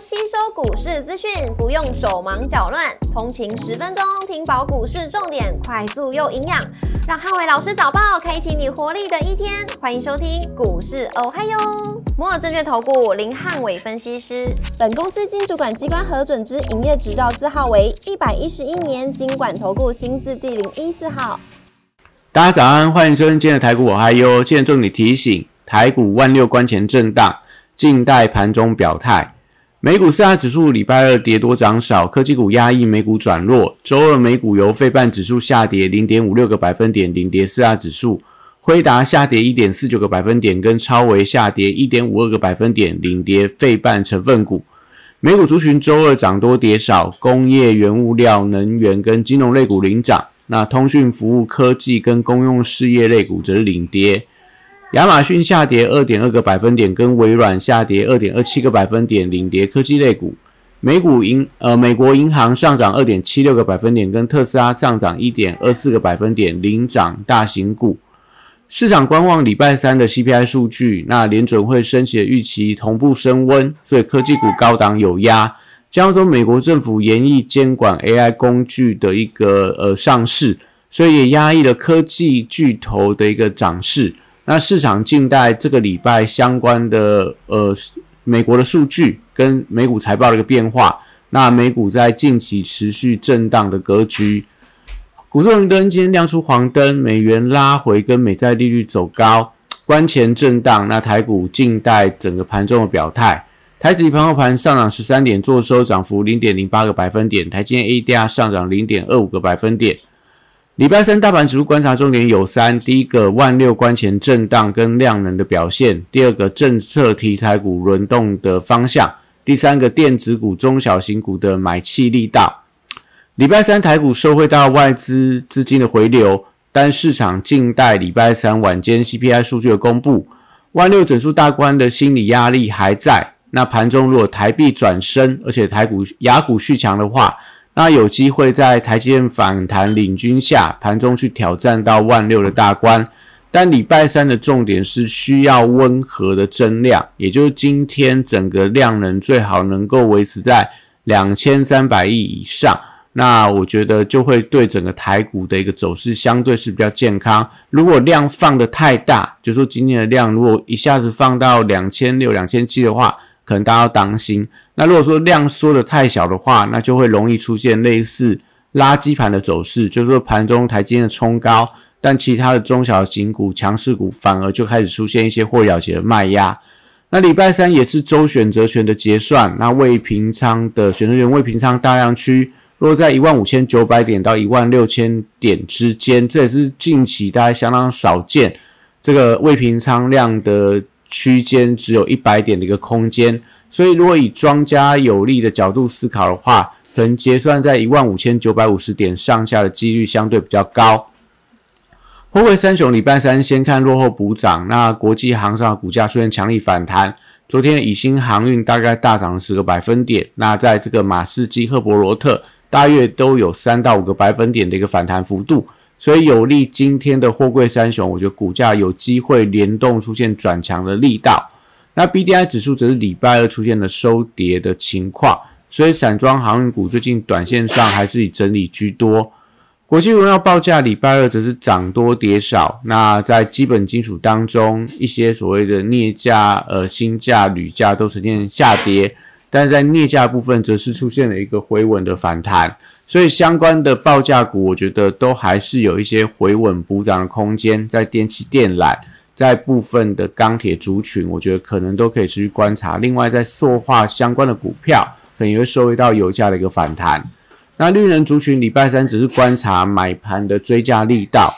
吸收股市资讯，不用手忙脚乱，通勤十分钟听饱股市重点，快速又营养，让汉伟老师早报开启你活力的一天。欢迎收听股市哦嗨哟，摩尔证券投顾林汉伟分析师，本公司经主管机关核准之营业执照字号为一百一十一年经管投顾新字第零一四号。大家早安，欢迎收听今天的台股我嗨哟。今天重点提醒，台股万六关前震荡，静待盘中表态。美股四大指数礼拜二跌多涨少，科技股压抑，美股转弱。周二美股由费半指数下跌零点五六个百分点，领跌四大指数；辉达下跌一点四九个百分点，跟超微下跌一点五二个百分点，领跌费半成分股。美股族群周二涨多跌少，工业、原物料、能源跟金融类股领涨，那通讯服务、科技跟公用事业类股则是领跌。亚马逊下跌二点二个百分点，跟微软下跌二点二七个百分点，领跌科技类股。美股银呃，美国银行上涨二点七六个百分点，跟特斯拉上涨一点二四个百分点，领涨大型股。市场观望礼拜三的 CPI 数据，那联准会升息的预期同步升温，所以科技股高档有压。加上美国政府严厉监管 AI 工具的一个呃上市，所以也压抑了科技巨头的一个涨势。那市场静待这个礼拜相关的呃美国的数据跟美股财报的一个变化。那美股在近期持续震荡的格局，股市红灯今天亮出黄灯，美元拉回跟美债利率走高，关前震荡。那台股静待整个盘中的表态。台指盘后盘上涨十三点，做收涨幅零点零八个百分点。台积电 ADR 上涨零点二五个百分点。礼拜三大盘指数观察重点有三：第一个，万六关前震荡跟量能的表现；第二个，政策题材股轮动的方向；第三个，电子股、中小型股的买气力道。礼拜三台股收回到外资资金的回流，但市场静待礼拜三晚间 CPI 数据的公布。万六整数大关的心理压力还在。那盘中如果台币转升，而且台股、雅股续强的话，那有机会在台积电反弹领军下，盘中去挑战到万六的大关。但礼拜三的重点是需要温和的增量，也就是今天整个量能最好能够维持在两千三百亿以上。那我觉得就会对整个台股的一个走势相对是比较健康。如果量放的太大，就说今天的量如果一下子放到两千六、两千七的话。可能大家要当心。那如果说量缩的太小的话，那就会容易出现类似垃圾盘的走势，就是说盘中台积电的冲高，但其他的中小型股、强势股反而就开始出现一些或了结的卖压。那礼拜三也是周选择权的结算，那未平仓的选择权未平仓大量区落在一万五千九百点到一万六千点之间，这也是近期大家相当少见这个未平仓量的。区间只有一百点的一个空间，所以如果以庄家有利的角度思考的话，可能结算在一万五千九百五十点上下的几率相对比较高。后卫三雄礼拜三先看落后补涨，那国际航商股价出现强力反弹，昨天以新航运大概大涨了十个百分点，那在这个马士基、赫伯罗特大约都有三到五个百分点的一个反弹幅度。所以有利今天的货柜三雄，我觉得股价有机会联动出现转强的力道。那 B D I 指数则是礼拜二出现了收跌的情况，所以散装航运股最近短线上还是以整理居多。国际荣耀报价礼拜二则是涨多跌少。那在基本金属当中，一些所谓的镍价、呃锌价、铝价都呈现下跌。但在镍价部分，则是出现了一个回稳的反弹，所以相关的报价股，我觉得都还是有一些回稳补涨的空间。在电气电缆，在部分的钢铁族群，我觉得可能都可以持续观察。另外，在塑化相关的股票，可能也会受益到油价的一个反弹。那绿能族群，礼拜三只是观察买盘的追加力道，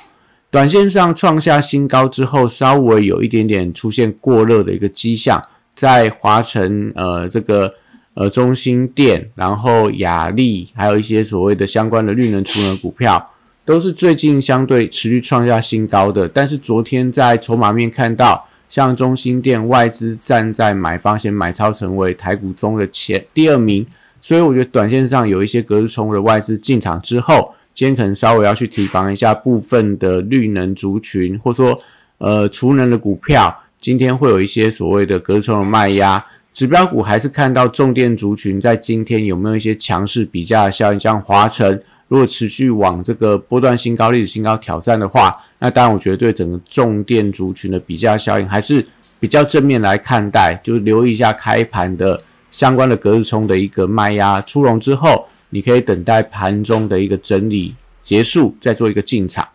短线上创下新高之后，稍微有一点点出现过热的一个迹象。在华晨呃这个呃中心店，然后雅力，还有一些所谓的相关的绿能储能股票，都是最近相对持续创下新高的。但是昨天在筹码面看到，像中心店外资站在买方先买超，成为台股中的前第二名。所以我觉得短线上有一些隔日冲的外资进场之后，今天可能稍微要去提防一下部分的绿能族群，或者说呃储能的股票。今天会有一些所谓的隔冲的卖压，指标股还是看到重电族群在今天有没有一些强势比价的效应，像华晨如果持续往这个波段新高、历史新高挑战的话，那当然我觉得对整个重电族群的比价效应还是比较正面来看待，就留意一下开盘的相关的隔日冲的一个卖压出笼之后，你可以等待盘中的一个整理结束，再做一个进场。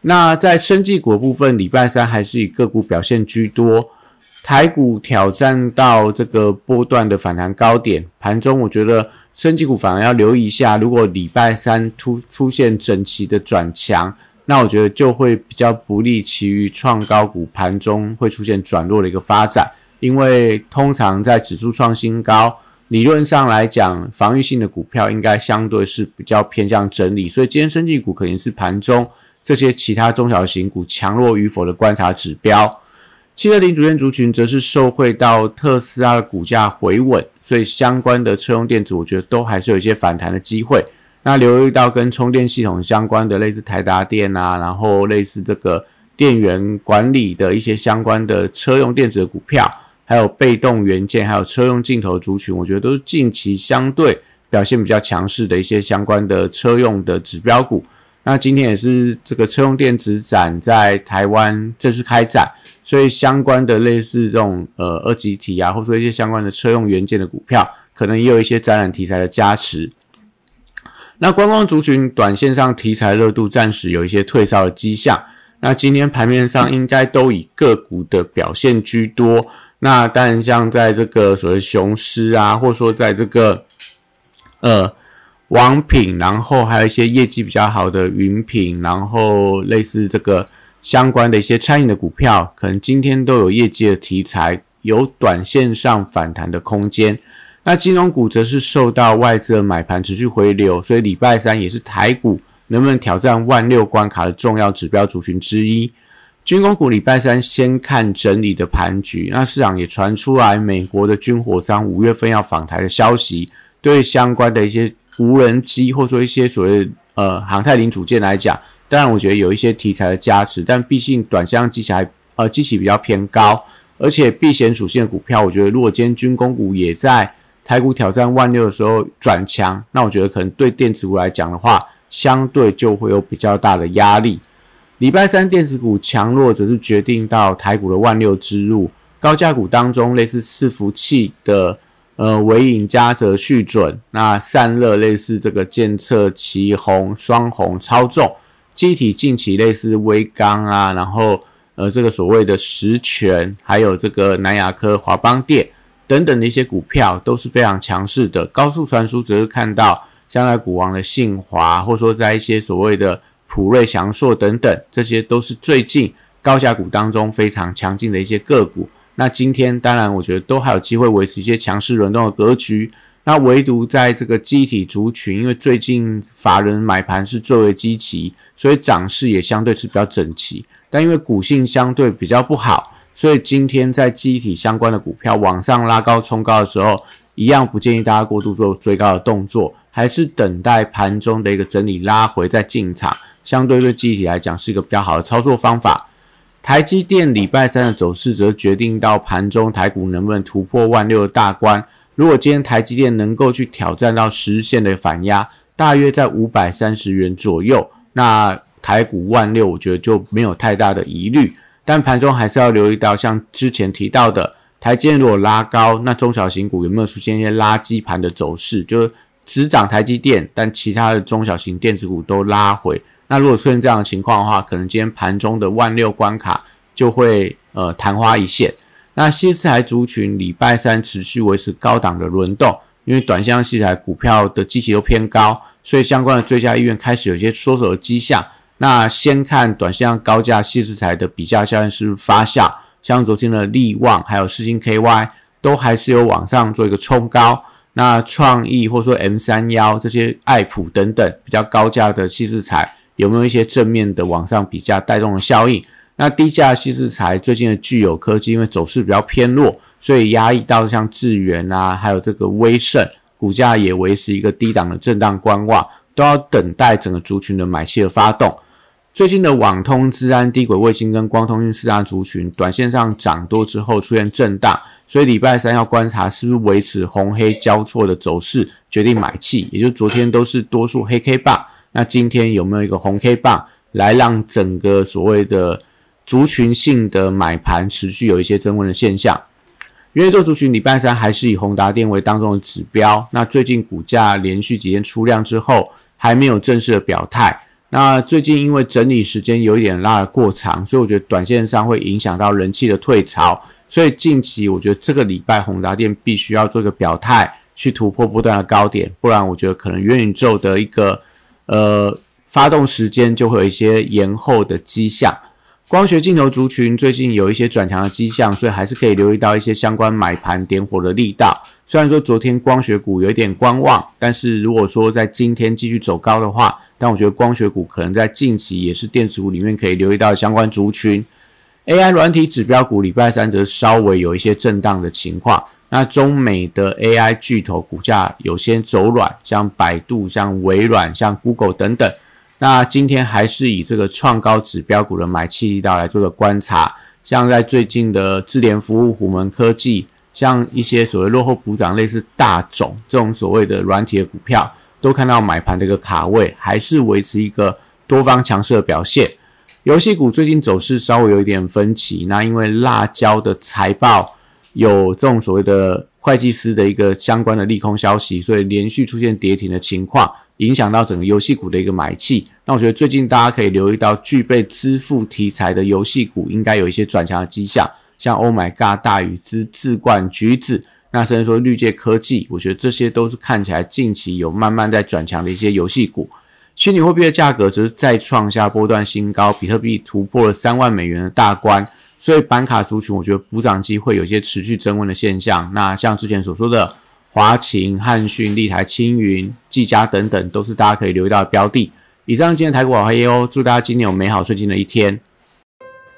那在生技股部分，礼拜三还是以个股表现居多。台股挑战到这个波段的反弹高点，盘中我觉得升级股反而要留意一下。如果礼拜三出出现整齐的转强，那我觉得就会比较不利其余创高股盘中会出现转弱的一个发展。因为通常在指数创新高，理论上来讲，防御性的股票应该相对是比较偏向整理，所以今天升级股肯定是盘中这些其他中小型股强弱与否的观察指标。汽车零组件族群则是受惠到特斯拉的股价回稳，所以相关的车用电子，我觉得都还是有一些反弹的机会。那留意到跟充电系统相关的，类似台达电啊，然后类似这个电源管理的一些相关的车用电子的股票，还有被动元件，还有车用镜头族群，我觉得都是近期相对表现比较强势的一些相关的车用的指标股。那今天也是这个车用电子展在台湾正式开展，所以相关的类似这种呃二级体啊，或者一些相关的车用元件的股票，可能也有一些展览题材的加持。那观光族群短线上题材热度暂时有一些退烧的迹象。那今天盘面上应该都以个股的表现居多。那当然像在这个所谓雄狮啊，或者说在这个呃。王品，然后还有一些业绩比较好的云品，然后类似这个相关的一些餐饮的股票，可能今天都有业绩的题材，有短线上反弹的空间。那金融股则是受到外资的买盘持续回流，所以礼拜三也是台股能不能挑战万六关卡的重要指标族群之一。军工股礼拜三先看整理的盘局，那市场也传出来美国的军火商五月份要访台的消息，对相关的一些。无人机或者说一些所谓呃航太零组件来讲，当然我觉得有一些题材的加持，但毕竟短箱机起来呃机器比较偏高，而且避险属性的股票，我觉得如果今天军工股也在台股挑战万六的时候转强，那我觉得可能对电子股来讲的话，相对就会有比较大的压力。礼拜三电子股强弱则是决定到台股的万六之入，高价股当中类似伺服器的。呃，尾影加泽续准，那散热类似这个监测旗红双红超重，机体近期类似微钢啊，然后呃这个所谓的实权，还有这个南亚科、华邦电等等的一些股票都是非常强势的。高速传输则是看到将来股王的信华，或者说在一些所谓的普瑞、祥硕等等，这些都是最近高价股当中非常强劲的一些个股。那今天当然，我觉得都还有机会维持一些强势轮动的格局。那唯独在这个机体族群，因为最近法人买盘是最为积极，所以涨势也相对是比较整齐。但因为股性相对比较不好，所以今天在机体相关的股票往上拉高冲高的时候，一样不建议大家过度做追高的动作，还是等待盘中的一个整理拉回再进场，相对对机体来讲是一个比较好的操作方法。台积电礼拜三的走势则决定到盘中台股能不能突破万六的大关。如果今天台积电能够去挑战到十日线的反压，大约在五百三十元左右，那台股万六，我觉得就没有太大的疑虑。但盘中还是要留意到，像之前提到的，台积电如果拉高，那中小型股有没有出现一些垃圾盘的走势？就是只涨台积电，但其他的中小型电子股都拉回。那如果出现这样的情况的话，可能今天盘中的万六关卡就会呃昙花一现。那西四台族群礼拜三持续维持高档的轮动，因为短线西台股票的基期都偏高，所以相关的追加意愿开始有些缩手的迹象。那先看短线高价西四台的比价效应是不是发酵，像昨天的利旺还有世星 KY 都还是有往上做一个冲高。那创意或者说 M 三幺这些爱普等等比较高价的西四材。有没有一些正面的往上比价带动的效应？那低价稀制材最近的具有科技，因为走势比较偏弱，所以压抑到像智源啊，还有这个威盛股价也维持一个低档的震荡观望，都要等待整个族群的买气的发动。最近的网通、治安、低轨卫星跟光通讯四大族群，短线上涨多之后出现震荡，所以礼拜三要观察是不是维持红黑交错的走势，决定买气。也就昨天都是多数黑 K 棒，那今天有没有一个红 K 棒，来让整个所谓的族群性的买盘持续有一些增温的现象？元宇宙族群礼拜三还是以宏达电为当中的指标，那最近股价连续几天出量之后，还没有正式的表态。那最近因为整理时间有一点拉得过长，所以我觉得短线上会影响到人气的退潮。所以近期我觉得这个礼拜宏达电必须要做一个表态，去突破不断的高点，不然我觉得可能元宇宙的一个呃发动时间就会有一些延后的迹象。光学镜头族群最近有一些转强的迹象，所以还是可以留意到一些相关买盘点火的力道。虽然说昨天光学股有一点观望，但是如果说在今天继续走高的话，但我觉得光学股可能在近期也是电子股里面可以留意到相关族群。AI 软体指标股礼拜三则稍微有一些震荡的情况。那中美的 AI 巨头股价有些走软，像百度、像微软、像 Google 等等。那今天还是以这个创高指标股的买气力道来做个观察，像在最近的智联服务、虎门科技，像一些所谓落后补涨、类似大种这种所谓的软体的股票，都看到买盘的一个卡位，还是维持一个多方强势的表现。游戏股最近走势稍微有一点分歧，那因为辣椒的财报有这种所谓的会计师的一个相关的利空消息，所以连续出现跌停的情况。影响到整个游戏股的一个买气，那我觉得最近大家可以留意到具备支付题材的游戏股应该有一些转强的迹象，像 Oh My God、大禹之、智冠、橘子，那甚至说绿界科技，我觉得这些都是看起来近期有慢慢在转强的一些游戏股。虚拟货币的价格则是再创下波段新高，比特币突破了三万美元的大关，所以板卡族群我觉得补涨机会有一些持续增温的现象。那像之前所说的。华勤、汉讯、立台、青云、技嘉等等，都是大家可以留意到的标的。以上今天台股好黑哦，祝大家今年有美好顺心的一天。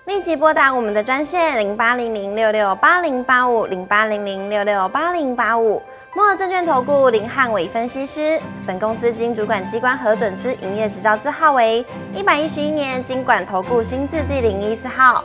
立即拨打我们的专线零八零零六六八零八五零八零零六六八零八五。摩尔证券投顾林汉伟分析师，本公司经主管机关核准之营业执照字号为一百一十一年经管投顾新字第零一四号。